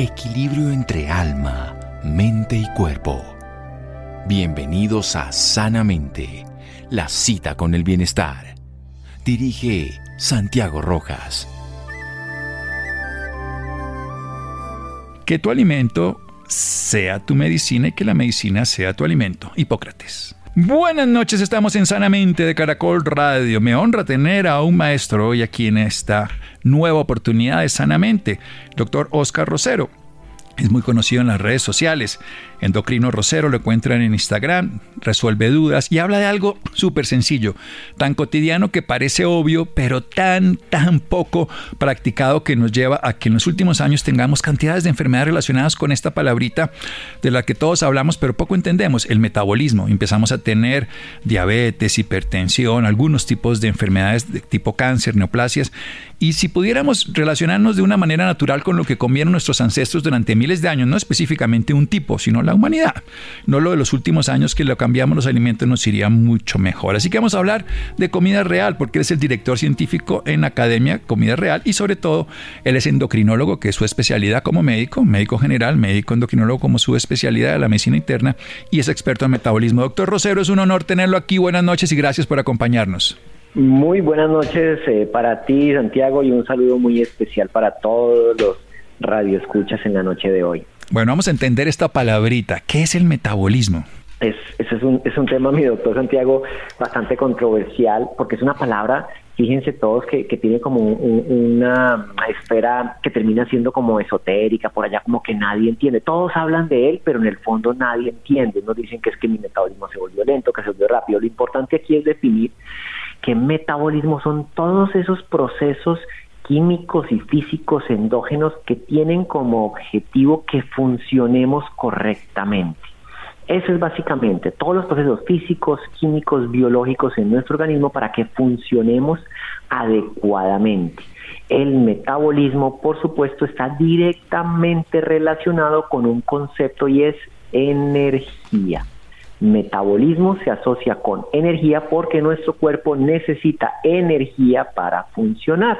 equilibrio entre alma, mente y cuerpo. Bienvenidos a Sanamente, la cita con el bienestar. Dirige Santiago Rojas. Que tu alimento sea tu medicina y que la medicina sea tu alimento. Hipócrates. Buenas noches, estamos en Sanamente de Caracol Radio. Me honra tener a un maestro hoy aquí en esta nueva oportunidad de Sanamente, doctor Oscar Rosero. Es muy conocido en las redes sociales. Endocrino Rosero lo encuentran en Instagram, resuelve dudas y habla de algo súper sencillo, tan cotidiano que parece obvio, pero tan, tan poco practicado que nos lleva a que en los últimos años tengamos cantidades de enfermedades relacionadas con esta palabrita de la que todos hablamos, pero poco entendemos, el metabolismo. Empezamos a tener diabetes, hipertensión, algunos tipos de enfermedades de tipo cáncer, neoplasias. Y si pudiéramos relacionarnos de una manera natural con lo que comieron nuestros ancestros durante miles de años, no específicamente un tipo, sino la la humanidad. No lo de los últimos años que lo cambiamos los alimentos nos iría mucho mejor. Así que vamos a hablar de comida real porque es el director científico en Academia Comida Real y sobre todo él es endocrinólogo, que es su especialidad como médico, médico general, médico endocrinólogo como su especialidad de la medicina interna y es experto en metabolismo. Doctor Rosero, es un honor tenerlo aquí. Buenas noches y gracias por acompañarnos. Muy buenas noches eh, para ti, Santiago, y un saludo muy especial para todos los radioescuchas en la noche de hoy. Bueno, vamos a entender esta palabrita. ¿Qué es el metabolismo? Es, ese es un, es un tema, mi doctor Santiago, bastante controversial, porque es una palabra, fíjense todos, que, que tiene como una esfera que termina siendo como esotérica, por allá como que nadie entiende. Todos hablan de él, pero en el fondo nadie entiende. Nos dicen que es que mi metabolismo se volvió lento, que se volvió rápido. Lo importante aquí es definir que metabolismo son todos esos procesos químicos y físicos endógenos que tienen como objetivo que funcionemos correctamente. Eso es básicamente todos los procesos físicos, químicos, biológicos en nuestro organismo para que funcionemos adecuadamente. El metabolismo, por supuesto, está directamente relacionado con un concepto y es energía. Metabolismo se asocia con energía porque nuestro cuerpo necesita energía para funcionar.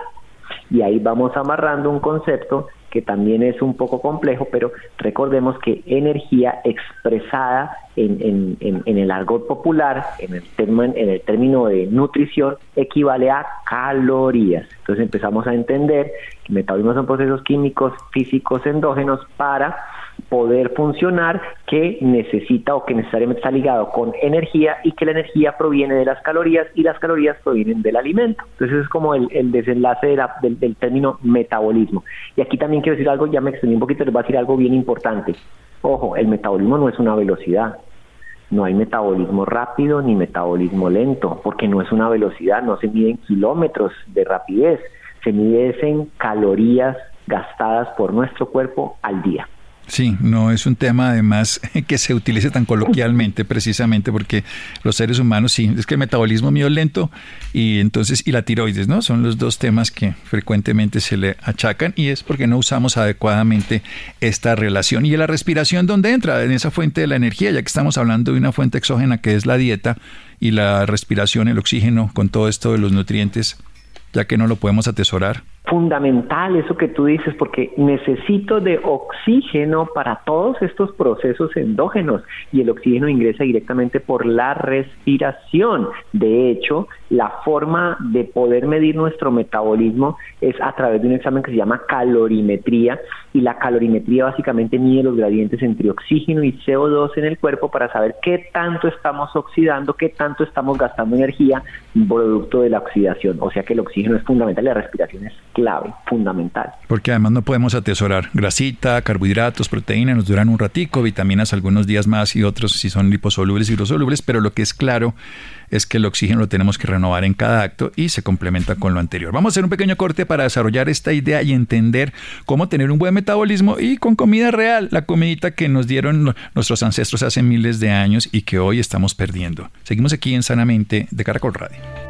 Y ahí vamos amarrando un concepto que también es un poco complejo, pero recordemos que energía expresada en, el argot popular, en el, en el término de nutrición, equivale a calorías. Entonces empezamos a entender que metabolismo son procesos químicos, físicos, endógenos para poder funcionar que necesita o que necesariamente está ligado con energía y que la energía proviene de las calorías y las calorías provienen del alimento. Entonces es como el, desenlace del, término metabolismo. Y aquí también quiero decir algo, ya me extendí un poquito, les voy a decir algo bien importante. Ojo, el metabolismo no es una velocidad. No hay metabolismo rápido ni metabolismo lento, porque no es una velocidad, no se mide en kilómetros de rapidez, se mide en calorías gastadas por nuestro cuerpo al día. Sí, no es un tema además que se utilice tan coloquialmente precisamente porque los seres humanos sí, es que el metabolismo mío es lento y entonces y la tiroides, ¿no? Son los dos temas que frecuentemente se le achacan y es porque no usamos adecuadamente esta relación. Y la respiración dónde entra en esa fuente de la energía, ya que estamos hablando de una fuente exógena que es la dieta y la respiración, el oxígeno con todo esto de los nutrientes, ya que no lo podemos atesorar fundamental eso que tú dices porque necesito de oxígeno para todos estos procesos endógenos y el oxígeno ingresa directamente por la respiración. De hecho, la forma de poder medir nuestro metabolismo es a través de un examen que se llama calorimetría y la calorimetría básicamente mide los gradientes entre oxígeno y CO2 en el cuerpo para saber qué tanto estamos oxidando, qué tanto estamos gastando energía producto de la oxidación. O sea que el oxígeno es fundamental la respiración es clave, fundamental. Porque además no podemos atesorar grasita, carbohidratos, proteínas, nos duran un ratico, vitaminas algunos días más y otros si son liposolubles y hidrosolubles, pero lo que es claro es que el oxígeno lo tenemos que renovar en cada acto y se complementa con lo anterior. Vamos a hacer un pequeño corte para desarrollar esta idea y entender cómo tener un buen metabolismo y con comida real, la comidita que nos dieron nuestros ancestros hace miles de años y que hoy estamos perdiendo. Seguimos aquí en Sanamente de Caracol Radio.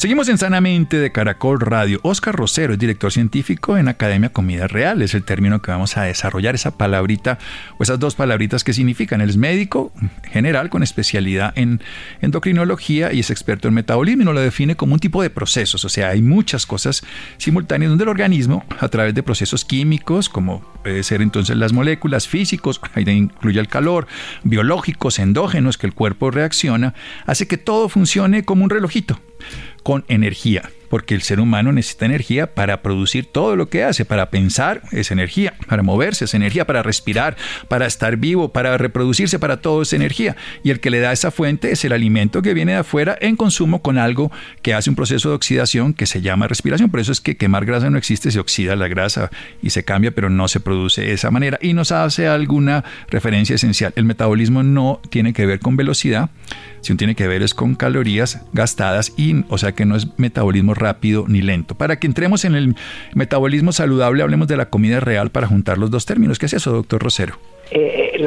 Seguimos en Sanamente de Caracol Radio. Oscar Rosero es director científico en Academia Comida Real. Es el término que vamos a desarrollar, esa palabrita o esas dos palabritas que significan. Él es médico general con especialidad en endocrinología y es experto en metabolismo y lo define como un tipo de procesos. O sea, hay muchas cosas simultáneas donde el organismo, a través de procesos químicos, como puede ser entonces las moléculas físicos, ahí incluye el calor, biológicos, endógenos, que el cuerpo reacciona, hace que todo funcione como un relojito con energía porque el ser humano necesita energía para producir todo lo que hace, para pensar es energía, para moverse es energía, para respirar, para estar vivo, para reproducirse, para todo es energía. Y el que le da esa fuente es el alimento que viene de afuera en consumo con algo que hace un proceso de oxidación que se llama respiración. Por eso es que quemar grasa no existe, se oxida la grasa y se cambia, pero no se produce de esa manera. Y nos hace alguna referencia esencial. El metabolismo no tiene que ver con velocidad, sino tiene que ver es con calorías gastadas y, o sea que no es metabolismo rápido ni lento. Para que entremos en el metabolismo saludable, hablemos de la comida real para juntar los dos términos. ¿Qué es eso, doctor Rosero? Eh, eh,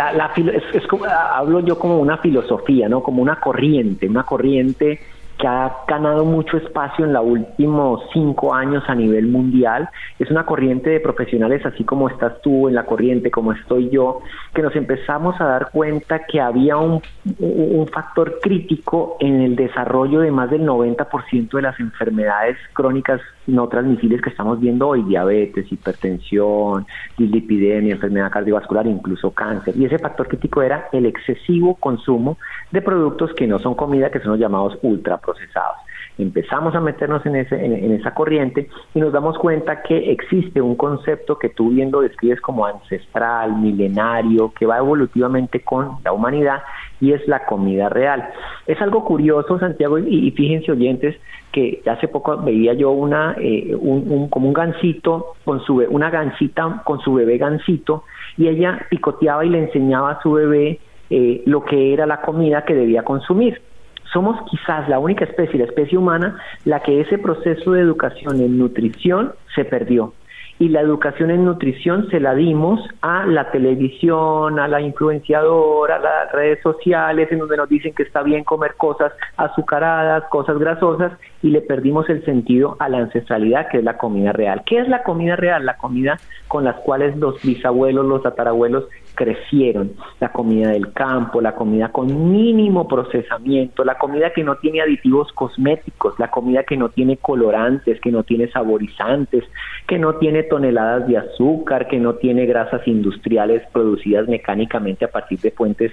es, como, hablo yo como una filosofía, ¿no? Como una corriente, una corriente que ha ganado mucho espacio en los últimos cinco años a nivel mundial. Es una corriente de profesionales, así como estás tú en la corriente, como estoy yo, que nos empezamos a dar cuenta que había un, factor crítico en el desarrollo de más del 90% de las enfermedades crónicas no transmisibles que estamos viendo hoy, diabetes, hipertensión, dislipidemia, enfermedad cardiovascular, incluso cáncer. Y ese factor crítico era el excesivo consumo de productos que no son comida, que son los llamados ultraprocesados. Empezamos a meternos en, ese, en, esa corriente y nos damos cuenta que existe un concepto que tú bien lo describes como ancestral, milenario, que va evolutivamente con la humanidad y es la comida real. Es algo curioso, Santiago, y, fíjense oyentes, que hace poco veía yo una, eh, un, como un gansito con su, una gansita con su bebé gansito y ella picoteaba y le enseñaba a su bebé eh, lo que era la comida que debía consumir somos quizás la única especie, la especie humana, la que ese proceso de educación en nutrición se perdió. Y la educación en nutrición se la dimos a la televisión, a la influenciadora, a las redes sociales, en donde nos dicen que está bien comer cosas azucaradas, cosas grasosas, y le perdimos el sentido a la ancestralidad, que es la comida real. ¿Qué es la comida real? La comida con las cuales los bisabuelos, los tatarabuelos crecieron, la comida del campo, la comida con mínimo procesamiento, la comida que no tiene aditivos cosméticos, la comida que no tiene colorantes, que no tiene saborizantes, que no tiene toneladas de azúcar, que no tiene grasas industriales producidas mecánicamente a partir de fuentes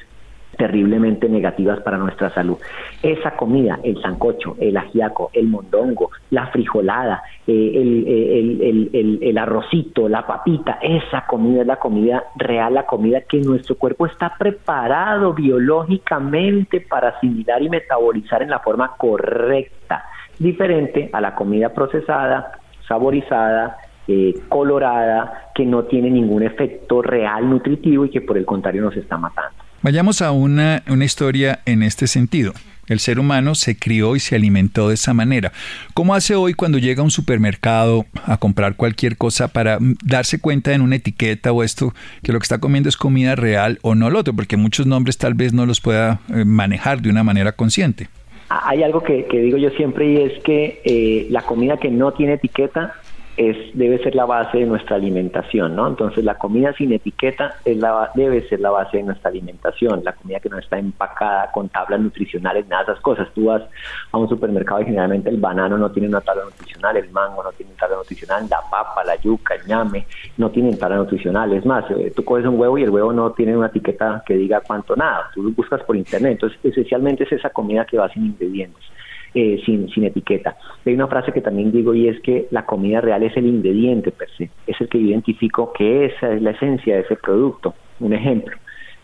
terriblemente negativas para nuestra salud. Esa comida, el sancocho, el ajiaco, el mondongo, la frijolada, eh, el, el, arrocito, la papita, esa comida es la comida real, la comida que nuestro cuerpo está preparado biológicamente para asimilar y metabolizar en la forma correcta, diferente a la comida procesada, saborizada, eh, colorada, que no tiene ningún efecto real nutritivo y que por el contrario nos está matando. Vayamos a una, una historia en este sentido. El ser humano se crió y se alimentó de esa manera. ¿Cómo hace hoy cuando llega a un supermercado a comprar cualquier cosa para darse cuenta en una etiqueta o esto que lo que está comiendo es comida real o no lo otro? Porque muchos nombres tal vez no los pueda eh, manejar de una manera consciente. Hay algo que, digo yo siempre y es que eh, la comida que no tiene etiqueta es, debe ser la base de nuestra alimentación, ¿no? Entonces la comida sin etiqueta es la, debe ser la base de nuestra alimentación, la comida que no está empacada con tablas nutricionales, nada de esas cosas. Tú vas a un supermercado y generalmente el banano no tiene una tabla nutricional, el mango no tiene una tabla nutricional, la papa, la yuca, el ñame no tienen tabla nutricional. Es más, eh, tú coges un huevo y el huevo no tiene una etiqueta que diga cuánto nada, tú lo buscas por internet. Entonces, esencialmente es esa comida que va sin ingredientes. Eh, sin, sin etiqueta. Hay una frase que también digo y es que la comida real es el ingrediente per se, es el que identifico que esa es la esencia de ese producto. Un ejemplo,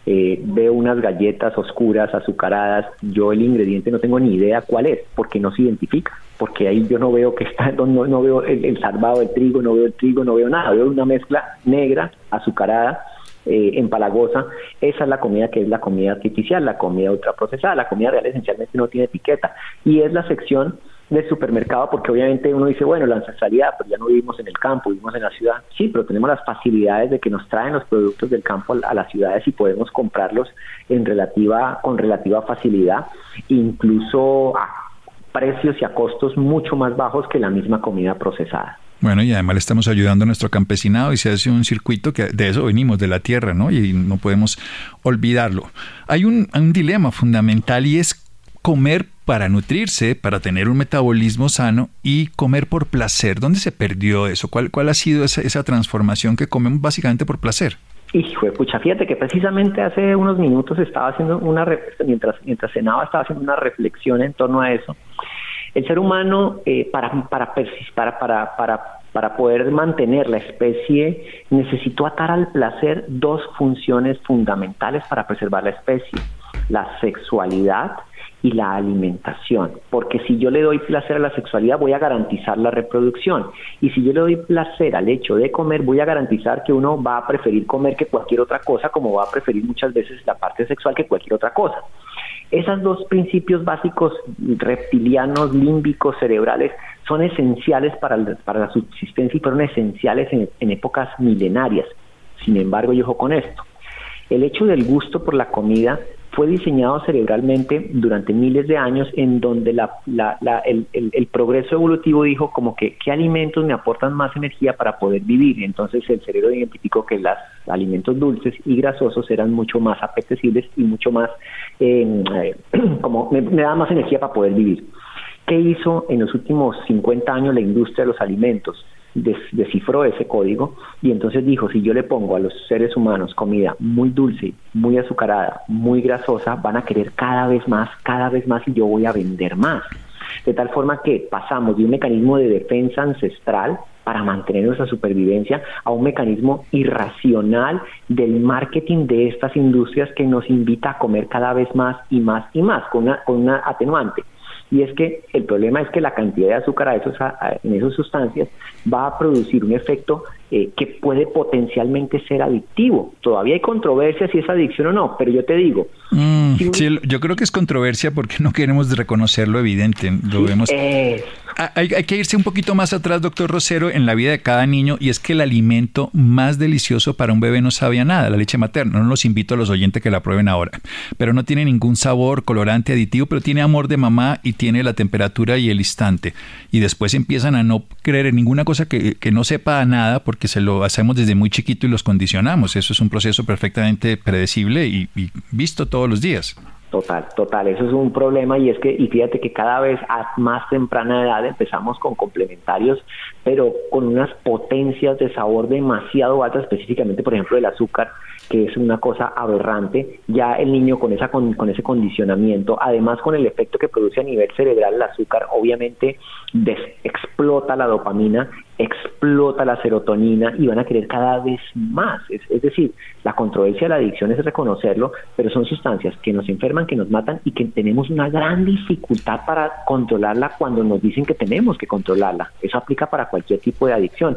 eh, veo unas galletas oscuras, azucaradas, yo el ingrediente no tengo ni idea cuál es, porque no se identifica, porque ahí yo no veo que está, no, no veo el, el salvado del trigo, no veo el trigo, no veo nada, veo una mezcla negra, azucarada, eh, empalagosa, esa es la comida que es la comida artificial, la comida ultraprocesada, la comida real esencialmente no tiene etiqueta y es la sección del supermercado porque obviamente uno dice, bueno, la ancestralidad, pero ya no vivimos en el campo, vivimos en la ciudad. Sí, pero tenemos las facilidades de que nos traen los productos del campo a las ciudades y podemos comprarlos en relativa con relativa facilidad, incluso a precios y a costos mucho más bajos que la misma comida procesada. Bueno, y además le estamos ayudando a nuestro campesinado y se hace un circuito que de eso venimos, de la tierra, ¿no? Y no podemos olvidarlo. Hay un, dilema fundamental y es comer para nutrirse, para tener un metabolismo sano y comer por placer. ¿Dónde se perdió eso? ¿Cuál, cuál ha sido esa, esa transformación que comemos básicamente por placer? Hijo de pucha, fíjate que precisamente hace unos minutos estaba haciendo una, mientras, mientras cenaba, estaba haciendo una reflexión en torno a eso. El ser humano, eh, para, para, para, para, para, para poder mantener la especie, necesitó atar al placer dos funciones fundamentales para preservar la especie, la sexualidad y la alimentación, porque si yo le doy placer a la sexualidad voy a garantizar la reproducción y si yo le doy placer al hecho de comer voy a garantizar que uno va a preferir comer que cualquier otra cosa como va a preferir muchas veces la parte sexual que cualquier otra cosa. Esos dos principios básicos reptilianos, límbicos, cerebrales, son esenciales para, la subsistencia y fueron esenciales en, en épocas milenarias. Sin embargo, yo ojo con esto. El hecho del gusto por la comida fue diseñado cerebralmente durante miles de años en donde el, progreso evolutivo dijo como que qué alimentos me aportan más energía para poder vivir. Entonces el cerebro identificó que los alimentos dulces y grasosos eran mucho más apetecibles y mucho más, em, eh, como me, me da más energía para poder vivir. ¿Qué hizo en los últimos 50 años la industria de los alimentos? Descifró ese código y entonces dijo, si yo le pongo a los seres humanos comida muy dulce, muy azucarada, muy grasosa, van a querer cada vez más, cada vez más y yo voy a vender más. De tal forma que pasamos de un mecanismo de defensa ancestral para mantener nuestra supervivencia a un mecanismo irracional del marketing de estas industrias que nos invita a comer cada vez más y más y más, con una, con una atenuante y es que el problema es que la cantidad de azúcar a esos, en esas sustancias va a producir un efecto eh, que puede potencialmente ser adictivo. Todavía hay controversia si es adicción o no, pero yo te digo. Mm, sí, yo creo que es controversia porque no queremos reconocer lo evidente. Lo vemos. Ah, hay, hay, que irse un poquito más atrás, doctor Rosero, en la vida de cada niño, y es que el alimento más delicioso para un bebé no sabía nada, la leche materna. No los invito a los oyentes que la prueben ahora. Pero no tiene ningún sabor, colorante, aditivo, pero tiene amor de mamá y tiene la temperatura y el instante. Y después empiezan a no creer en ninguna cosa que, que no sepa nada, porque se lo hacemos desde muy chiquito y los condicionamos. Eso es un proceso perfectamente predecible y, y visto todos los días. Total, total, eso es un problema y es que, y fíjate que cada vez a más temprana edad empezamos con complementarios, pero con unas potencias de sabor demasiado altas, específicamente por ejemplo el azúcar, que es una cosa aberrante, ya el niño con, esa, con, ese condicionamiento, además con el efecto que produce a nivel cerebral el azúcar, obviamente explota la dopamina, explota la serotonina y van a querer cada vez más. Es, es, decir, la controversia de la adicción es reconocerlo, pero son sustancias que nos enferman, que nos matan y que tenemos una gran dificultad para controlarla cuando nos dicen que tenemos que controlarla. Eso aplica para cualquier tipo de adicción.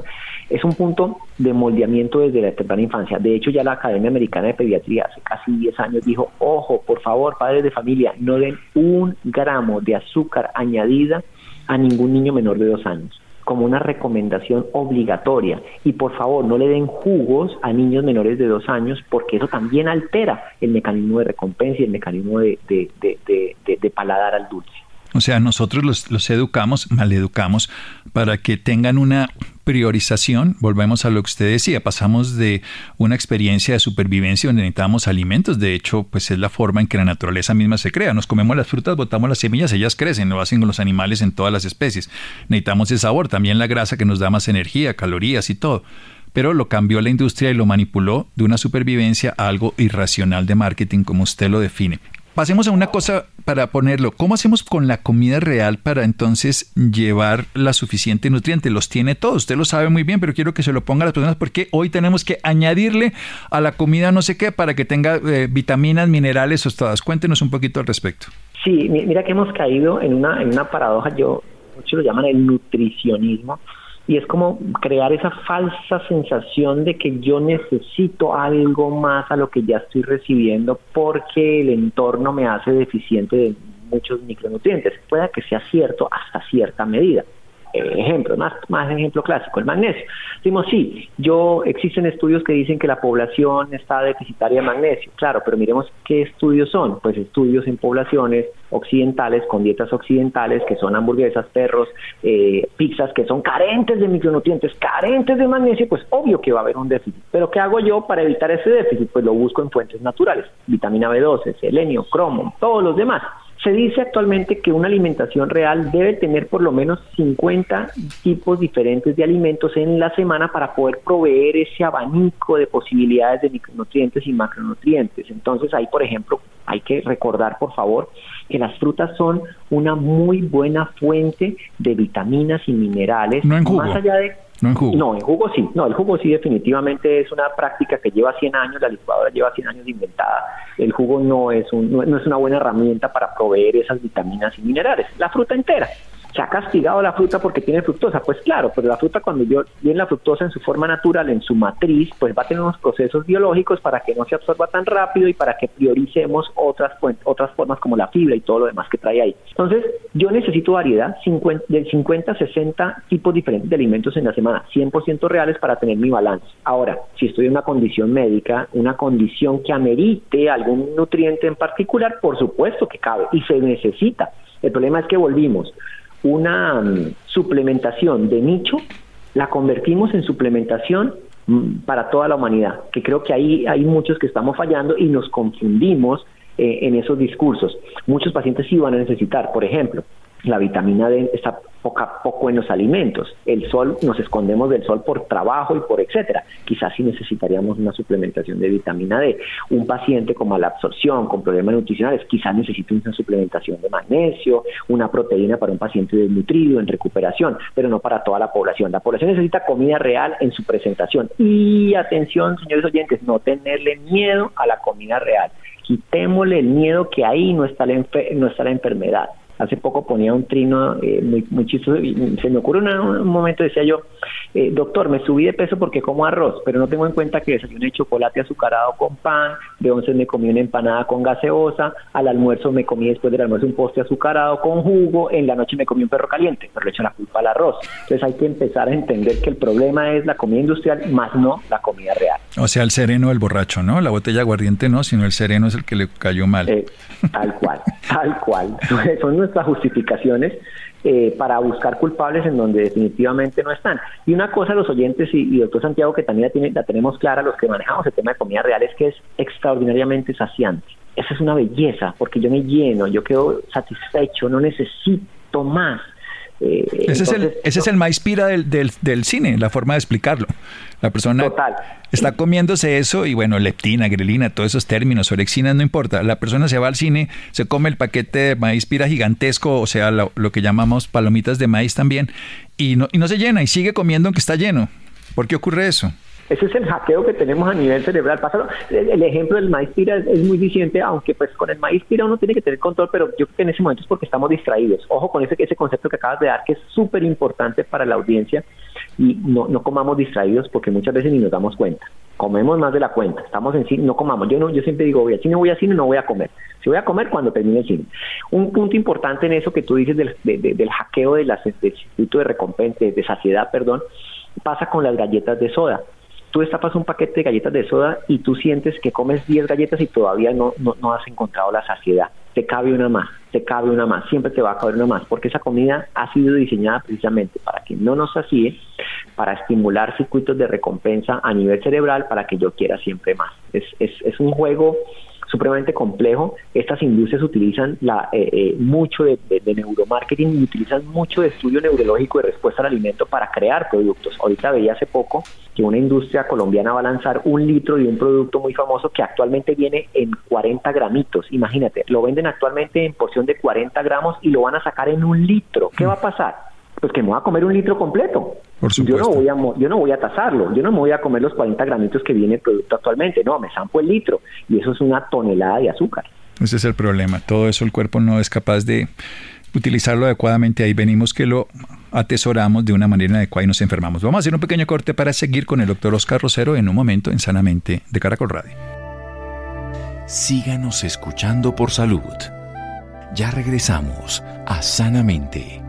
Es un punto de moldeamiento desde la temprana infancia. De hecho, ya la Academia Americana de Pediatría hace casi 10 años dijo, ojo, por favor, padres de familia, no den un gramo de azúcar añadida a ningún niño menor de dos años como una recomendación obligatoria. Y por favor, no le den jugos a niños menores de dos años porque eso también altera el mecanismo de recompensa y el mecanismo de, de, de, de paladar al dulce. O sea, nosotros los, los educamos, maleducamos, para que tengan una priorización, volvemos a lo que usted decía, pasamos de una experiencia de supervivencia donde necesitamos alimentos, de hecho, pues es la forma en que la naturaleza misma se crea, nos comemos las frutas, botamos las semillas, ellas crecen, lo hacen con los animales en todas las especies, necesitamos el sabor, también la grasa que nos da más energía, calorías y todo pero lo cambió la industria y lo manipuló de una supervivencia a algo irracional de marketing, como usted lo define. Pasemos a una cosa para ponerlo. ¿Cómo hacemos con la comida real para entonces llevar la suficiente nutriente? Los tiene todos, usted lo sabe muy bien, pero quiero que se lo ponga a las personas porque hoy tenemos que añadirle a la comida no sé qué para que tenga eh, vitaminas, minerales o todas. Cuéntenos un poquito al respecto. Sí, mira que hemos caído en una, en una paradoja, yo, muchos lo llaman el nutricionismo, y es como crear esa falsa sensación de que yo necesito algo más a lo que ya estoy recibiendo porque el entorno me hace deficiente de muchos micronutrientes. Pueda que sea cierto hasta cierta medida. Ejemplo, más, más ejemplo clásico, el magnesio. Decimos, sí, yo, existen estudios que dicen que la población está deficitaria de magnesio, claro, pero miremos qué estudios son, pues estudios en poblaciones occidentales, con dietas occidentales, que son hamburguesas, perros, eh, pizzas, que son carentes de micronutrientes, carentes de magnesio, pues obvio que va a haber un déficit. Pero ¿qué hago yo para evitar ese déficit? Pues lo busco en fuentes naturales, vitamina B12, selenio, cromo, todos los demás. Se dice actualmente que una alimentación real debe tener por lo menos 50 tipos diferentes de alimentos en la semana para poder proveer ese abanico de posibilidades de micronutrientes y macronutrientes. Entonces ahí, por ejemplo, hay que recordar, por favor, que las frutas son una muy buena fuente de vitaminas y minerales. No en jugo. Más allá de no en jugo. No, sí. No, el jugo sí definitivamente es una práctica que lleva 100 años, la licuadora lleva 100 años inventada. El jugo no es, un, no es una buena herramienta para proveer esas vitaminas y minerales. La fruta entera se ha castigado la fruta porque tiene fructosa. Pues claro, pero la fruta cuando yo viene la fructosa en su forma natural, en su matriz, pues va a tener unos procesos biológicos para que no se absorba tan rápido y para que prioricemos otras, otras formas como la fibra y todo lo demás que trae ahí. Entonces, yo necesito variedad 50, del 50 a 60 tipos diferentes de alimentos en la semana, 100% reales para tener mi balance. Ahora, si estoy en una condición médica, una condición que amerite algún nutriente en particular, por supuesto que cabe y se necesita. El problema es que volvimos una mm, suplementación de nicho, la convertimos en suplementación mm, para toda la humanidad, que creo que ahí hay muchos que estamos fallando y nos confundimos eh, en esos discursos. Muchos pacientes sí van a necesitar, por ejemplo, la vitamina D está poca, poco en los alimentos. El sol, nos escondemos del sol por trabajo y por etcétera. Quizás sí necesitaríamos una suplementación de vitamina D. Un paciente con mala absorción, con problemas nutricionales, quizás necesite una suplementación de magnesio, una proteína para un paciente desnutrido en recuperación, pero no para toda la población. La población necesita comida real en su presentación. Y atención, señores oyentes, no tenerle miedo a la comida real. Quitémosle el miedo que ahí no está la, no está la enfermedad hace poco ponía un trino eh, muy, muy chistoso y se me ocurre un momento, decía yo, eh, doctor, me subí de peso porque como arroz, pero no tengo en cuenta que desayuné chocolate azucarado con pan, de once me comí una empanada con gaseosa, al almuerzo me comí después del almuerzo un postre azucarado con jugo, en la noche me comí un perro caliente, pero le echo la culpa al arroz. Entonces hay que empezar a entender que el problema es la comida industrial, más no la comida real. O sea, el sereno el borracho, ¿no? La botella aguardiente no, sino el sereno es el que le cayó mal. Eh, tal cual, tal cual. Son nuestras justificaciones eh, para buscar culpables en donde definitivamente no están. Y una cosa, los oyentes y, doctor Santiago, que también la, tiene, la tenemos clara, los que manejamos el tema de comida real, es que es extraordinariamente saciante. Esa es una belleza, porque yo me lleno, yo quedo satisfecho, no necesito más. Eh, ese, es el, ese es el maíz pira del, del, cine, la forma de explicarlo. La persona está comiéndose eso y bueno, leptina, grelina, todos esos términos, orexina, no importa. La persona se va al cine, se come el paquete de maíz pira gigantesco, o sea, lo, lo que llamamos palomitas de maíz también, y no, y no se llena y sigue comiendo aunque está lleno. ¿Por qué ocurre eso? Ese es el hackeo que tenemos a nivel cerebral. Pásalo. El, ejemplo del maíz pira es, muy diciente, aunque pues con el maíz pira uno tiene que tener control, pero yo creo que en ese momento es porque estamos distraídos. Ojo con ese, ese concepto que acabas de dar, que es súper importante para la audiencia y no, no comamos distraídos porque muchas veces ni nos damos cuenta. Comemos más de la cuenta, estamos en cine, no comamos. Yo no, yo siempre digo, voy al cine, voy al cine, no voy a comer. Si voy a comer cuando termine el cine. Un punto importante en eso que tú dices del, del hackeo de las, del instituto de recompensa, de saciedad, perdón, pasa con las galletas de soda tú destapas un paquete de galletas de soda y tú sientes que comes 10 galletas y todavía no, no, has encontrado la saciedad. Te cabe una más, te cabe una más, siempre te va a caber una más, porque esa comida ha sido diseñada precisamente para que no nos sacie, para estimular circuitos de recompensa a nivel cerebral, para que yo quiera siempre más. Es, es, es un juego supremamente complejo. Estas industrias utilizan la, eh, eh, mucho de, neuromarketing y utilizan mucho de estudio neurológico de respuesta al alimento para crear productos. Ahorita veía hace poco que una industria colombiana va a lanzar un litro de un producto muy famoso que actualmente viene en 40 gramitos. Imagínate, lo venden actualmente en porción de 40 gramos y lo van a sacar en un litro. ¿Qué va a pasar? Pues que me voy a comer un litro completo. yo no voy a yo no voy a tasarlo, yo no me voy a comer los 40 gramitos que viene el producto actualmente, no, me zampo el litro y eso es una tonelada de azúcar. Ese es el problema, todo eso el cuerpo no es capaz de utilizarlo adecuadamente, ahí venimos que lo atesoramos de una manera adecuada y nos enfermamos. Vamos a hacer un pequeño corte para seguir con el doctor Oscar Rosero en un momento en Sanamente de Caracol Radio. Síganos escuchando por salud. Ya regresamos a Sanamente.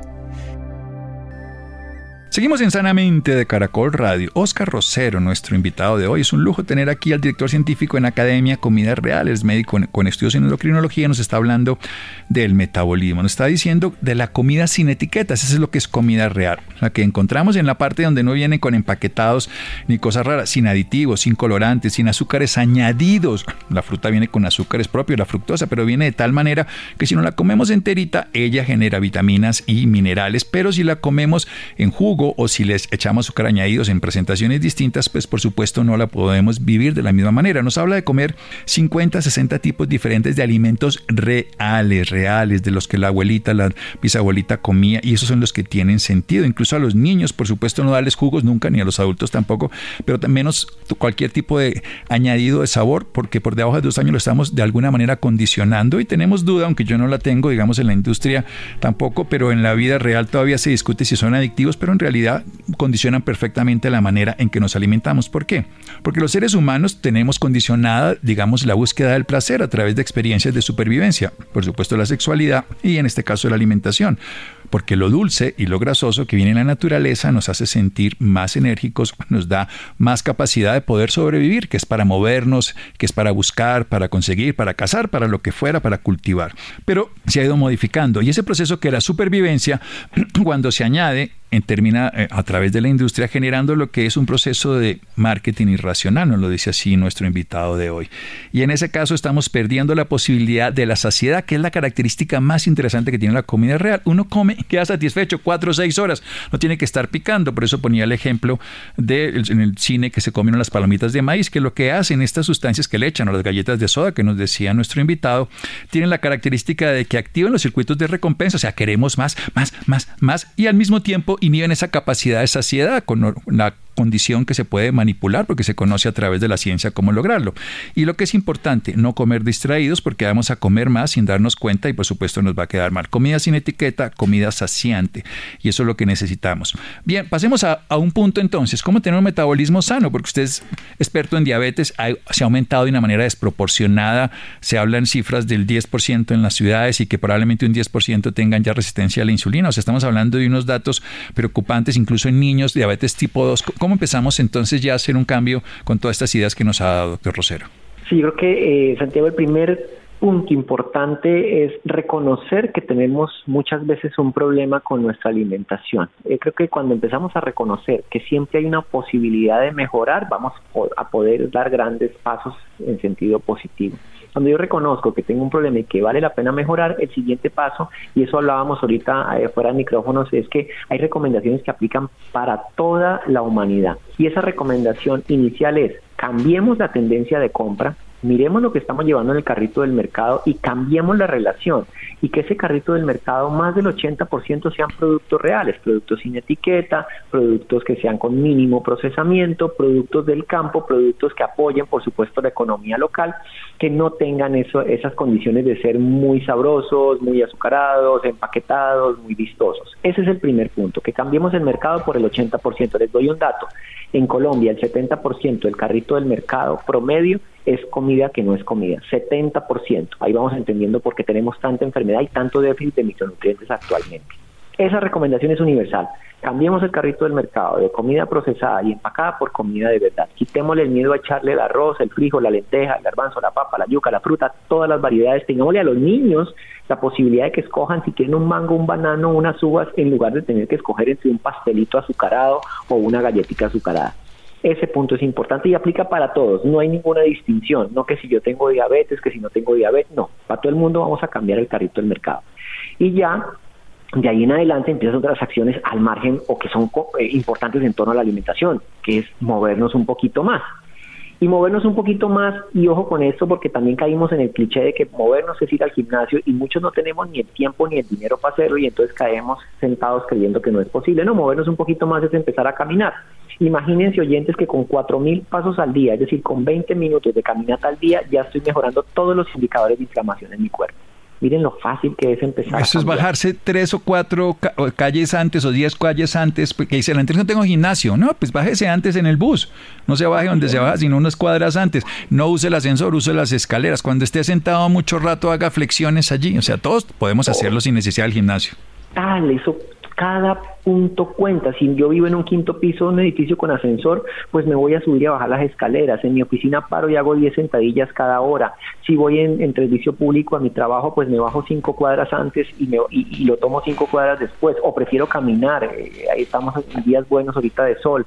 Seguimos en Sanamente de Caracol Radio. Oscar Rosero, nuestro invitado de hoy. Es un lujo tener aquí al director científico en Academia Comidas Reales, médico con estudios en endocrinología. Nos está hablando del metabolismo. Nos está diciendo de la comida sin etiquetas. Eso es lo que es comida real. La que encontramos en la parte donde no viene con empaquetados ni cosas raras, sin aditivos, sin colorantes, sin azúcares añadidos. La fruta viene con azúcares propios, la fructosa, pero viene de tal manera que si no la comemos enterita, ella genera vitaminas y minerales. Pero si la comemos en jugo, o si les echamos azúcar añadidos en presentaciones distintas, pues por supuesto no la podemos vivir de la misma manera. Nos habla de comer 50, 60 tipos diferentes de alimentos reales, reales, de los que la abuelita, la bisabuelita comía y esos son los que tienen sentido. Incluso a los niños, por supuesto, no darles jugos nunca, ni a los adultos tampoco, pero menos cualquier tipo de añadido de sabor, porque por debajo de dos años lo estamos de alguna manera condicionando y tenemos duda, aunque yo no la tengo, digamos, en la industria tampoco, pero en la vida real todavía se discute si son adictivos, pero en realidad condicionan perfectamente la manera en que nos alimentamos. ¿Por qué? Porque los seres humanos tenemos condicionada, digamos, la búsqueda del placer a través de experiencias de supervivencia, por supuesto la sexualidad y en este caso la alimentación porque lo dulce y lo grasoso que viene en la naturaleza nos hace sentir más enérgicos, nos da más capacidad de poder sobrevivir, que es para movernos, que es para buscar, para conseguir, para cazar, para lo que fuera, para cultivar. Pero se ha ido modificando y ese proceso que era supervivencia, cuando se añade termina eh, a través de la industria generando lo que es un proceso de marketing irracional, nos lo dice así nuestro invitado de hoy. Y en ese caso estamos perdiendo la posibilidad de la saciedad, que es la característica más interesante que tiene la comida real. Uno come queda satisfecho cuatro o seis horas, no tiene que estar picando. Por eso ponía el ejemplo de en el cine que se comieron las palomitas de maíz, que lo que hacen estas sustancias que le echan o las galletas de soda que nos decía nuestro invitado, tienen la característica de que activan los circuitos de recompensa, o sea, queremos más, más, más, más y al mismo tiempo inhiben esa capacidad de saciedad con la condición que se puede manipular porque se conoce a través de la ciencia cómo lograrlo. Y lo que es importante, no comer distraídos porque vamos a comer más sin darnos cuenta y por supuesto nos va a quedar mal. Comida sin etiqueta, comida saciante. Y eso es lo que necesitamos. Bien, pasemos a, un punto entonces. ¿Cómo tener un metabolismo sano? Porque usted es experto en diabetes, se ha aumentado de una manera desproporcionada. Se hablan cifras del 10% en las ciudades y que probablemente un 10% tengan ya resistencia a la insulina. O sea, estamos hablando de unos datos preocupantes incluso en niños, diabetes tipo 2. ¿Cómo empezamos entonces ya a hacer un cambio con todas estas ideas que nos ha dado doctor Rosero? Sí, yo creo que, eh, Santiago, el primer punto importante es reconocer que tenemos muchas veces un problema con nuestra alimentación. Eh, creo que cuando empezamos a reconocer que siempre hay una posibilidad de mejorar, vamos a poder dar grandes pasos en sentido positivo. Cuando yo reconozco que tengo un problema y que vale la pena mejorar, el siguiente paso, y eso hablábamos ahorita eh, fuera de micrófonos, es que hay recomendaciones que aplican para toda la humanidad. Y esa recomendación inicial es, cambiemos la tendencia de compra, miremos lo que estamos llevando en el carrito del mercado y cambiemos la relación y que ese carrito del mercado más del 80% sean productos reales, productos sin etiqueta, productos que sean con mínimo procesamiento, productos del campo, productos que apoyen por supuesto la economía local, que no tengan eso, esas condiciones de ser muy sabrosos, muy azucarados, empaquetados, muy vistosos. Ese es el primer punto, que cambiemos el mercado por el 80%. Les doy un dato. En Colombia, el 70% del carrito del mercado promedio es comida que no es comida, 70%. Ahí vamos entendiendo por qué tenemos tanta enfermedad y tanto déficit de micronutrientes actualmente. Esa recomendación es universal. Cambiemos el carrito del mercado de comida procesada y empacada por comida de verdad. Quitémosle el miedo a echarle el arroz, el frijol, la lenteja, el garbanzo, la papa, la yuca, la fruta, todas las variedades. Tengámosle a los niños la posibilidad de que escojan si quieren un mango, un banano, unas uvas, en lugar de tener que escoger entre un pastelito azucarado o una galletita azucarada. Ese punto es importante y aplica para todos, no hay ninguna distinción, no que si yo tengo diabetes, que si no tengo diabetes, no, para todo el mundo vamos a cambiar el carrito del mercado. Y ya de ahí en adelante empiezan otras acciones al margen o que son eh, importantes en torno a la alimentación, que es movernos un poquito más. Y movernos un poquito más, y ojo con esto, porque también caímos en el cliché de que movernos es ir al gimnasio y muchos no tenemos ni el tiempo ni el dinero para hacerlo y entonces caemos sentados creyendo que no es posible. No, movernos un poquito más es empezar a caminar. Imagínense oyentes que con 4.000 pasos al día, es decir, con 20 minutos de caminata al día, ya estoy mejorando todos los indicadores de inflamación en mi cuerpo. Miren lo fácil que es empezar. Eso es bajarse tres o cuatro calles antes o diez calles antes, porque dice, la no tengo gimnasio. No, pues bájese antes en el bus. No se baje donde se baja, sino unas cuadras antes. No use el ascensor, use las escaleras. Cuando esté sentado mucho rato, haga flexiones allí. O sea, todos podemos hacerlo sin necesidad del gimnasio. Tal, eso cada punto cuenta. Si yo vivo en un quinto piso de un edificio con ascensor, pues me voy a subir y a bajar las escaleras. En mi oficina paro y hago 10 sentadillas cada hora. Si voy en, servicio público a mi trabajo, pues me bajo cinco cuadras antes y, me, y, lo tomo cinco cuadras después. O prefiero caminar. Eh, ahí estamos en días buenos ahorita de sol.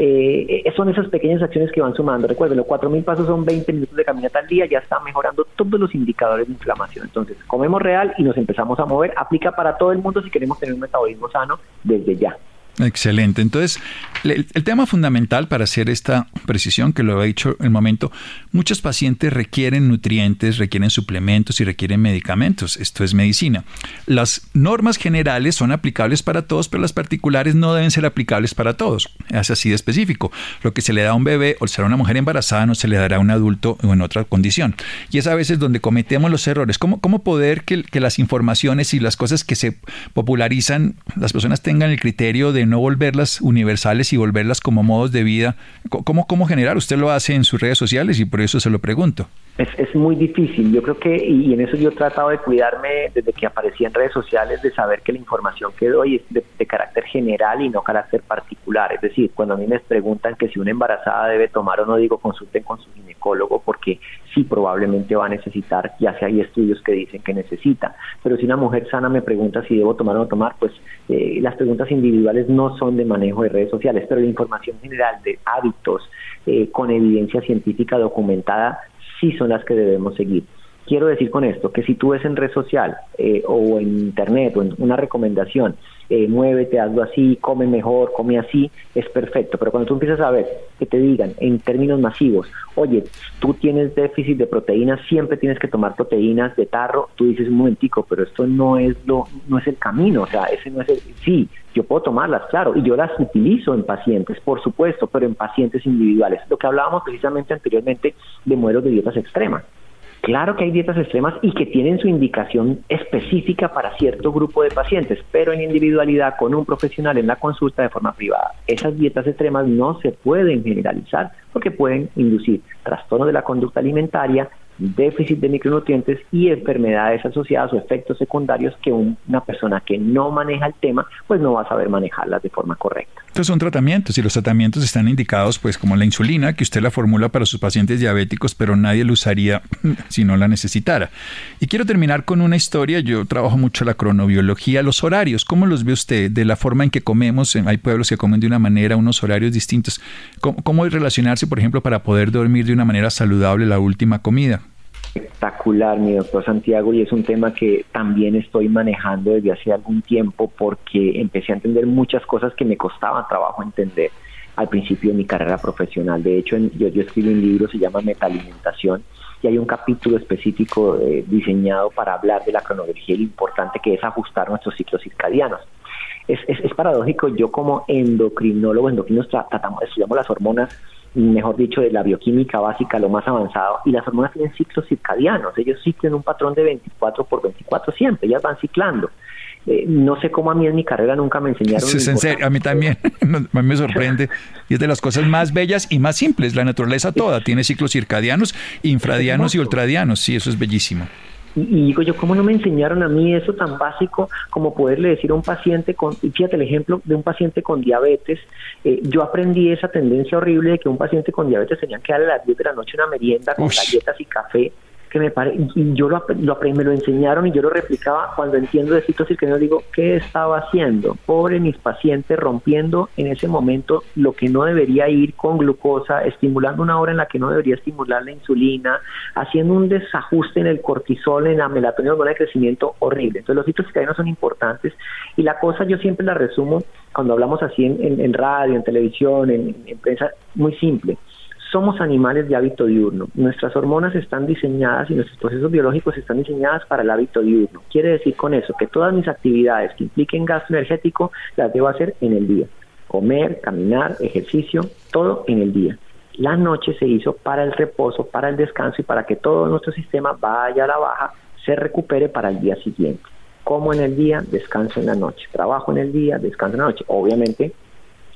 Eh, eh, son esas pequeñas acciones que van sumando. Recuerden, los 4.000 pasos son 20 minutos de caminata al día, ya está mejorando todos los indicadores de inflamación. Entonces, comemos real y nos empezamos a mover. Aplica para todo el mundo si queremos tener un metabolismo sano desde ya. Excelente. Entonces, el, tema fundamental para hacer esta precisión, que lo he dicho en el momento, muchos pacientes requieren nutrientes, requieren suplementos y requieren medicamentos. Esto es medicina. Las normas generales son aplicables para todos, pero las particulares no deben ser aplicables para todos. Es así de específico. Lo que se le da a un bebé o será una mujer embarazada no se le dará a un adulto o en otra condición. Y es a veces donde cometemos los errores. ¿Cómo, cómo poder que, que las informaciones y las cosas que se popularizan, las personas tengan el criterio de no volverlas universales y volverlas como modos de vida. ¿Cómo, cómo generar? Usted lo hace en sus redes sociales y por eso se lo pregunto. Es, es muy difícil. Yo creo que, y en eso yo he tratado de cuidarme desde que aparecí en redes sociales, de saber que la información que doy es de, carácter general y no carácter particular. Es decir, cuando a mí me preguntan que si una embarazada debe tomar o no, digo consulten con su ginecólogo porque sí probablemente va a necesitar, ya sea hay estudios que dicen que necesita. Pero si una mujer sana me pregunta si debo tomar o no tomar, pues eh, las preguntas individuales no son de manejo de redes sociales, pero la información general de hábitos eh, con evidencia científica documentada sí son las que debemos seguir. Quiero decir con esto que si tú ves en red social eh, o en internet o en una recomendación, eh, muévete, hazlo así, come mejor, come así, es perfecto. Pero cuando tú empiezas a ver que te digan en términos masivos, oye, tú tienes déficit de proteínas, siempre tienes que tomar proteínas de tarro, tú dices un momentico, pero esto no es lo, no es el camino, o sea, ese no es el, sí, yo puedo tomarlas, claro, y yo las utilizo en pacientes, por supuesto, pero en pacientes individuales. Lo que hablábamos precisamente anteriormente de modelos de dietas extremas. Claro que hay dietas extremas y que tienen su indicación específica para cierto grupo de pacientes, pero en individualidad con un profesional en la consulta de forma privada. Esas dietas extremas no se pueden generalizar porque pueden inducir trastorno de la conducta alimentaria, déficit de micronutrientes y enfermedades asociadas o efectos secundarios que una persona que no maneja el tema pues no va a saber manejarlas de forma correcta. Estos son tratamientos y los tratamientos están indicados pues como la insulina que usted la formula para sus pacientes diabéticos pero nadie lo usaría si no la necesitara. Y quiero terminar con una historia, yo trabajo mucho la cronobiología, los horarios, ¿cómo los ve usted? De la forma en que comemos, hay pueblos que comen de una manera, unos horarios distintos. ¿Cómo, cómo relacionarse por ejemplo para poder dormir de una manera saludable la última comida? Espectacular, mi doctor Santiago, y es un tema que también estoy manejando desde hace algún tiempo porque empecé a entender muchas cosas que me costaban trabajo entender al principio de mi carrera profesional. De hecho, yo, yo escribí un libro, se llama Metalimentación, y hay un capítulo específico eh, diseñado para hablar de la cronología y lo importante que es ajustar nuestros ciclos circadianos. Es, es, es paradójico, yo como endocrinólogo, endocrinos tratamos, estudiamos las hormonas mejor dicho, de la bioquímica básica, lo más avanzado, y las hormonas tienen ciclos circadianos, ellos ciclan un patrón de 24 por 24 siempre, ellas van ciclando. Eh, no sé cómo a mí en mi carrera nunca me enseñaron. Sí, en serio, a mí también, a mí me sorprende. Y es de las cosas más bellas y más simples. La naturaleza toda tiene ciclos circadianos, infradianos y ultradianos. Sí, eso es bellísimo. Y, digo yo, ¿cómo no me enseñaron a mí eso tan básico como poderle decir a un paciente con, fíjate el ejemplo de un paciente con diabetes, eh, yo aprendí esa tendencia horrible de que un paciente con diabetes tenía que darle a las 10 de la noche una merienda con galletas y café que me pare, y yo lo, me lo enseñaron y yo lo replicaba cuando entiendo de ciclos circadianos digo qué estaba haciendo pobre mis pacientes rompiendo en ese momento lo que no debería ir con glucosa estimulando una hora en la que no debería estimular la insulina haciendo un desajuste en el cortisol en la melatonina hormona de crecimiento horrible. Entonces los circadianos son importantes. Y la cosa yo siempre la resumo cuando hablamos así en, en, radio en televisión en, en prensa muy simple somos animales de hábito diurno. Nuestras hormonas están diseñadas y nuestros procesos biológicos están diseñados para el hábito diurno. Quiere decir con eso que todas mis actividades que impliquen gasto energético las debo hacer en el día. Comer, caminar, ejercicio, todo en el día. La noche se hizo para el reposo, para el descanso y para que todo nuestro sistema vaya a la baja se recupere para el día siguiente. Como en el día, descanso en la noche. Trabajo en el día, descanso en la noche. Obviamente,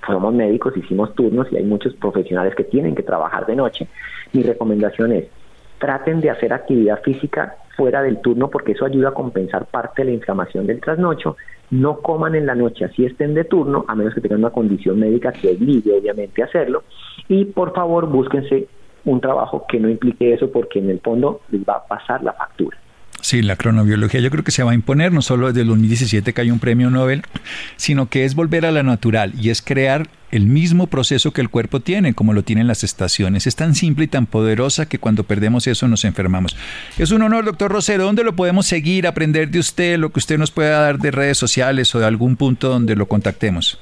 somos médicos, hicimos turnos y hay muchos profesionales que tienen que trabajar de noche. Mi recomendación es, traten de hacer actividad física fuera del turno porque eso ayuda a compensar parte de la inflamación del trasnocho. No coman en la noche así estén de turno, a menos que tengan una condición médica que obligue obviamente a hacerlo. Y por favor búsquense un trabajo que no implique eso porque en el fondo les va a pasar la factura. Sí, la cronobiología yo creo que se va a imponer, no solo desde el 2017 que hay un premio Nobel, sino que es volver a la natural y es crear el mismo proceso que el cuerpo tiene, como lo tienen las estaciones. Es tan simple y tan poderosa que cuando perdemos eso nos enfermamos. Es un honor, doctor Rosero. ¿Dónde lo podemos seguir, aprender de usted, lo que usted nos pueda dar de redes sociales o de algún punto donde lo contactemos?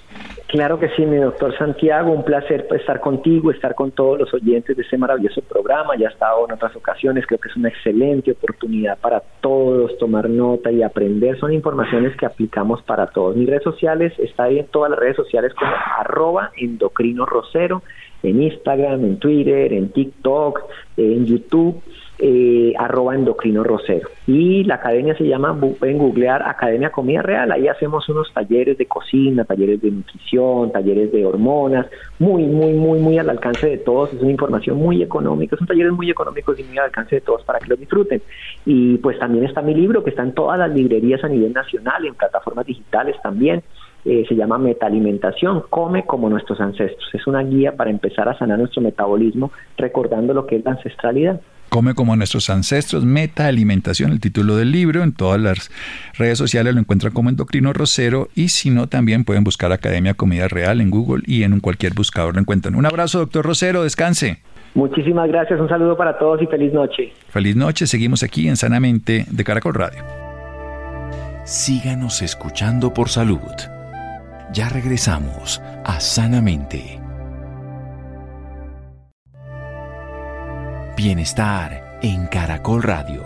Claro que sí, mi doctor Santiago, un placer estar contigo, estar con todos los oyentes de este maravilloso programa. Ya he estado en otras ocasiones, creo que es una excelente oportunidad para todos tomar nota y aprender. Son informaciones que aplicamos para todos. Mis redes sociales, está ahí en todas las redes sociales como arroba endocrino rosero, en Instagram, en Twitter, en TikTok, en YouTube eh, arroba endocrino rosero. Y la academia se llama, pueden googlear Academia Comida Real, ahí hacemos unos talleres de cocina, talleres de nutrición, talleres de hormonas, muy, muy, muy, muy al alcance de todos, es una información muy económica, son talleres muy económicos y muy al alcance de todos para que lo disfruten. Y pues también está mi libro que está en todas las librerías a nivel nacional, en plataformas digitales también. Eh, se llama Metalimentación, come como nuestros ancestros. Es una guía para empezar a sanar nuestro metabolismo recordando lo que es la ancestralidad. Come como nuestros ancestros, meta alimentación, el título del libro. En todas las redes sociales lo encuentran como Endocrino Rosero y si no, también pueden buscar Academia Comida Real en Google y en cualquier buscador lo encuentran. Un abrazo, doctor Rosero, descanse. Muchísimas gracias, un saludo para todos y feliz noche. Feliz noche, seguimos aquí en Sanamente de Caracol Radio. Síganos escuchando por salud. Ya regresamos a Sanamente. Bienestar en Caracol Radio.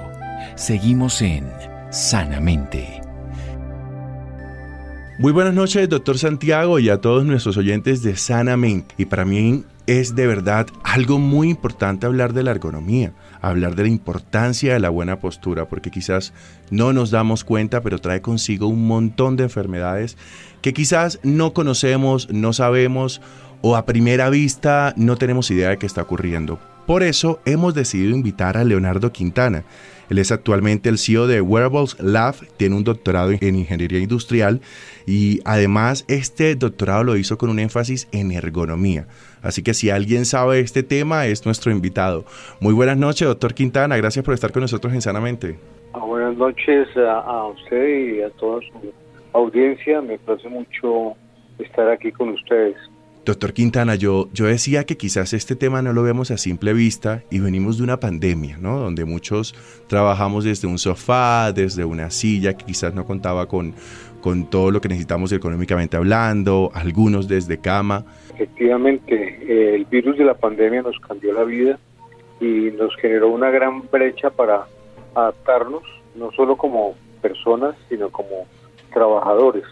Seguimos en Sanamente. Muy buenas noches, doctor Santiago, y a todos nuestros oyentes de Sanamente. Y para mí es de verdad algo muy importante hablar de la ergonomía, hablar de la importancia de la buena postura, porque quizás no nos damos cuenta, pero trae consigo un montón de enfermedades que quizás no conocemos, no sabemos o a primera vista no tenemos idea de qué está ocurriendo. Por eso hemos decidido invitar a Leonardo Quintana. Él es actualmente el CEO de Wearables Lab, tiene un doctorado en ingeniería industrial y además este doctorado lo hizo con un énfasis en ergonomía. Así que si alguien sabe este tema es nuestro invitado. Muy buenas noches, doctor Quintana, gracias por estar con nosotros en Sanamente. Ah, buenas noches a, usted y a toda su audiencia, me place mucho estar aquí con ustedes. Doctor Quintana, yo, yo decía que quizás este tema no lo vemos a simple vista y venimos de una pandemia, ¿no? Donde muchos trabajamos desde un sofá, desde una silla que quizás no contaba con, con todo lo que necesitamos económicamente hablando, algunos desde cama. Efectivamente, el virus de la pandemia nos cambió la vida y nos generó una gran brecha para adaptarnos, no solo como personas, sino como trabajadores.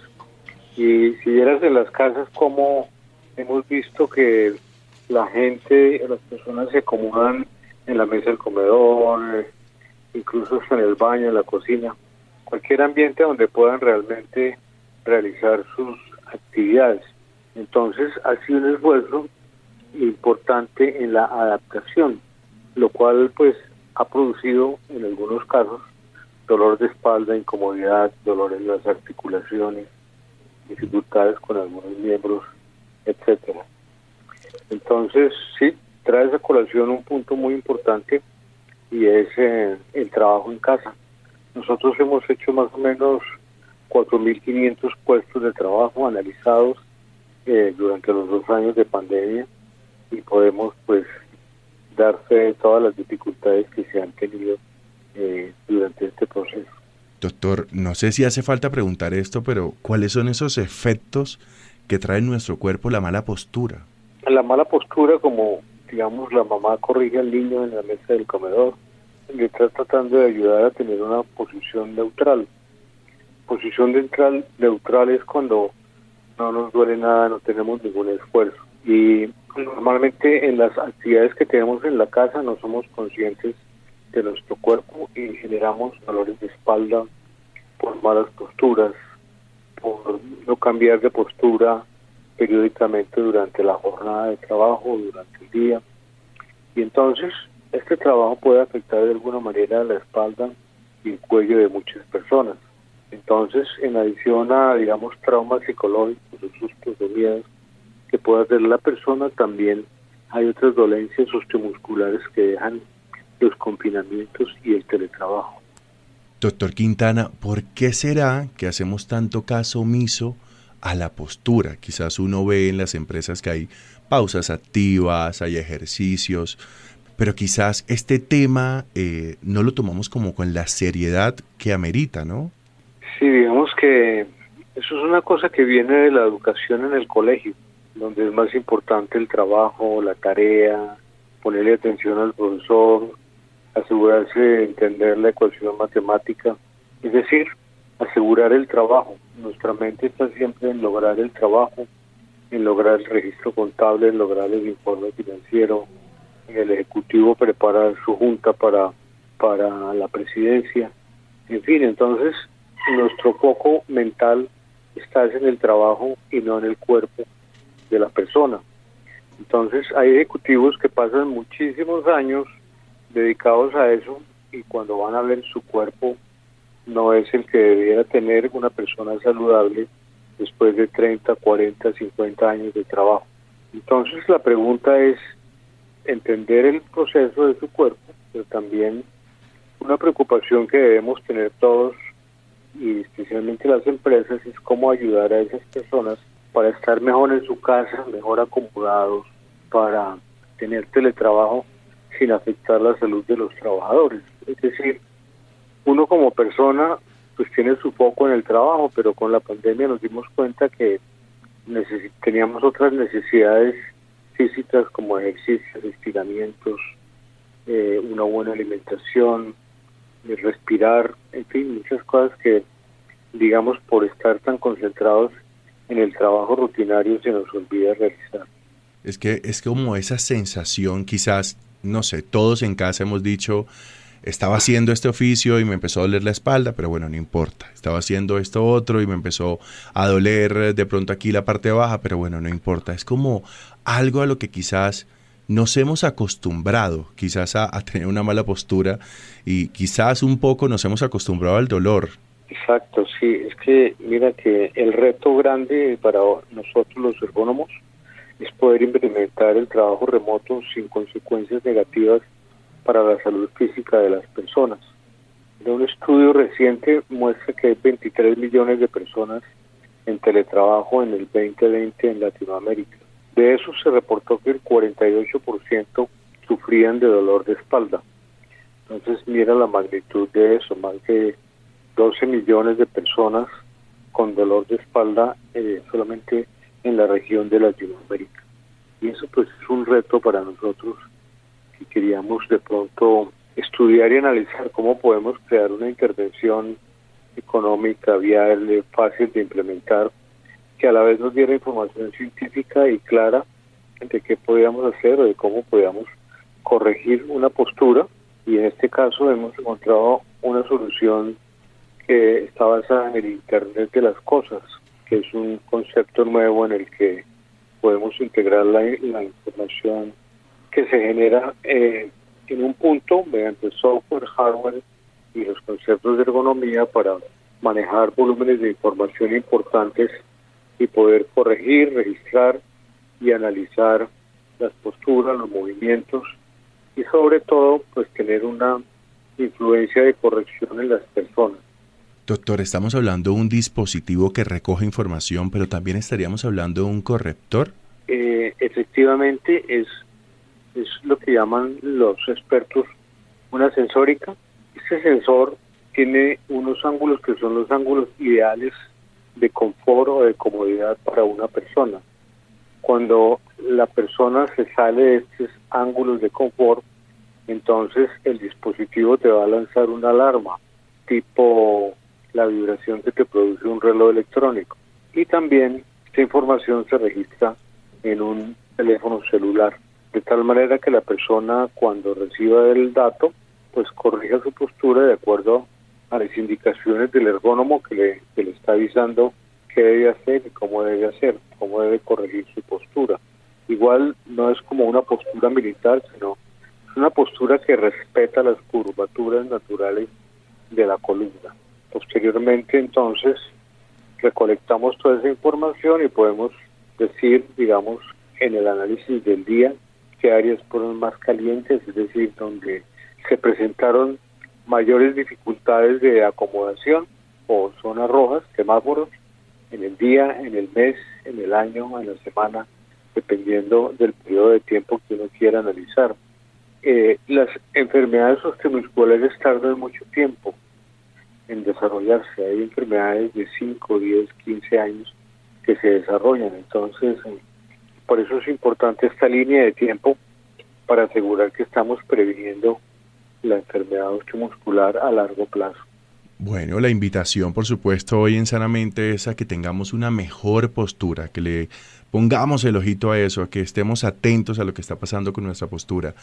Y si vieras de las casas cómo hemos visto que la gente, las personas se acomodan en la mesa del comedor, incluso en el baño, en la cocina, cualquier ambiente donde puedan realmente realizar sus actividades. Entonces ha sido un esfuerzo importante en la adaptación, lo cual pues ha producido en algunos casos dolor de espalda, incomodidad, dolor en las articulaciones, dificultades con algunos miembros etcétera. Entonces, sí, trae a colación un punto muy importante y es eh, el trabajo en casa. Nosotros hemos hecho más o menos 4.500 puestos de trabajo analizados eh, durante los dos años de pandemia y podemos pues dar fe de todas las dificultades que se han tenido eh, durante este proceso. Doctor, no sé si hace falta preguntar esto, pero ¿cuáles son esos efectos que trae nuestro cuerpo la mala postura? La mala postura, como digamos la mamá corrige al niño en la mesa del comedor, le está tratando de ayudar a tener una posición neutral. Posición neutral, neutral es cuando no nos duele nada, no tenemos ningún esfuerzo. Y normalmente en las actividades que tenemos en la casa no somos conscientes de nuestro cuerpo y generamos dolores de espalda por malas posturas, por no cambiar de postura periódicamente durante la jornada de trabajo, durante el día. Y entonces este trabajo puede afectar de alguna manera la espalda y el cuello de muchas personas. Entonces, en adición a, digamos, traumas psicológicos, sustos o miedos que pueda tener la persona, también hay otras dolencias osteomusculares que dejan los confinamientos y el teletrabajo. Doctor Quintana, ¿por qué será que hacemos tanto caso omiso a la postura? Quizás uno ve en las empresas que hay pausas activas, hay ejercicios, pero quizás este tema eh, no lo tomamos como con la seriedad que amerita, ¿no? Sí, digamos que eso es una cosa que viene de la educación en el colegio, donde es más importante el trabajo, la tarea, ponerle atención al profesor, asegurarse de entender la ecuación matemática, es decir, asegurar el trabajo. Nuestra mente está siempre en lograr el trabajo, en lograr el registro contable, en lograr el informe financiero, en el Ejecutivo preparar su junta para, para la presidencia. En fin, entonces nuestro foco mental está en el trabajo y no en el cuerpo de la persona. Entonces hay ejecutivos que pasan muchísimos años dedicados a eso y cuando van a ver su cuerpo no es el que debiera tener una persona saludable después de 30, 40, 50 años de trabajo. Entonces la pregunta es entender el proceso de su cuerpo, pero también una preocupación que debemos tener todos y especialmente las empresas es cómo ayudar a esas personas para estar mejor en su casa, mejor acomodados, para tener teletrabajo sin afectar la salud de los trabajadores. Es decir, uno como persona pues tiene su foco en el trabajo, pero con la pandemia nos dimos cuenta que teníamos otras necesidades físicas como ejercicios, estiramientos, eh, una buena alimentación, respirar, en fin, muchas cosas que, digamos, por estar tan concentrados en el trabajo rutinario se nos olvida realizar. Es que es como esa sensación, quizás, no sé, todos en casa hemos dicho, estaba haciendo este oficio y me empezó a doler la espalda, pero bueno, no importa. Estaba haciendo esto otro y me empezó a doler de pronto aquí la parte baja, pero bueno, no importa. Es como algo a lo que quizás nos hemos acostumbrado, quizás a, tener una mala postura y quizás un poco nos hemos acostumbrado al dolor. Exacto, sí, es que mira que el reto grande para nosotros los ergónomos es poder implementar el trabajo remoto sin consecuencias negativas para la salud física de las personas. un estudio reciente muestra que hay 23 millones de personas en teletrabajo en el 2020 en Latinoamérica. De eso se reportó que el 48% sufrían de dolor de espalda. Entonces mira la magnitud de eso, más de 12 millones de personas con dolor de espalda eh, solamente en la región de Latinoamérica. Y eso pues es un reto para nosotros que queríamos de pronto estudiar y analizar cómo podemos crear una intervención económica viable, fácil de implementar que a la vez nos diera información científica y clara de qué podíamos hacer o de cómo podíamos corregir una postura y en este caso hemos encontrado una solución que está basada en el Internet de las Cosas, es un concepto nuevo en el que podemos integrar la, información que se genera eh, en un punto mediante software, hardware y los conceptos de ergonomía para manejar volúmenes de información importantes y poder corregir, registrar y analizar las posturas, los movimientos y sobre todo pues tener una influencia de corrección en las personas. Doctor, estamos hablando de un dispositivo que recoge información, pero también estaríamos hablando de un corrector. Eh, efectivamente es, es lo que llaman los expertos una sensórica. Este sensor tiene unos ángulos que son los ángulos ideales de confort o de comodidad para una persona. Cuando la persona se sale de estos ángulos de confort, entonces el dispositivo te va a lanzar una alarma, tipo la vibración que produce un reloj electrónico. Y también esta información se registra en un teléfono celular, de tal manera que la persona cuando reciba el dato pues corrija su postura de acuerdo a las indicaciones del ergónomo que le, que le está avisando qué debe hacer y cómo debe hacer, cómo debe corregir su postura. Igual no es como una postura militar, sino es una postura que respeta las curvaturas naturales de la columna. Posteriormente, entonces, recolectamos toda esa información y podemos decir, digamos, en el análisis del día, qué áreas fueron más calientes, es decir, donde se presentaron mayores dificultades de acomodación o zonas rojas, semáforos, en el día, en el mes, en el año, en la semana, dependiendo del periodo de tiempo que uno quiera analizar. Eh, las enfermedades osteomusculares tardan mucho tiempo en desarrollarse. Hay enfermedades de 5, 10, 15 años que se desarrollan. Entonces, eh, por eso es importante esta línea de tiempo para asegurar que estamos previniendo la enfermedad osteomuscular a largo plazo. Bueno, la invitación, por supuesto, hoy en Sanamente es a que tengamos una mejor postura, que le pongamos el ojito a eso, a que estemos atentos a lo que está pasando con nuestra postura.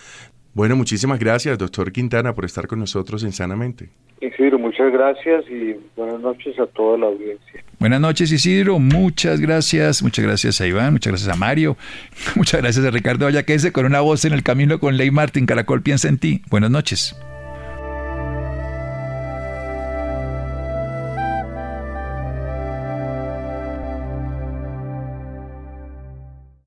Bueno, muchísimas gracias, doctor Quintana, por estar con nosotros en Sanamente. Isidro, muchas gracias y buenas noches a toda la audiencia. Buenas noches, Isidro. Muchas gracias. Muchas gracias a Iván. Muchas gracias a Mario. Muchas gracias a Ricardo Vallaquese con una voz en el camino con Ley Martín. Caracol piensa en ti. Buenas noches.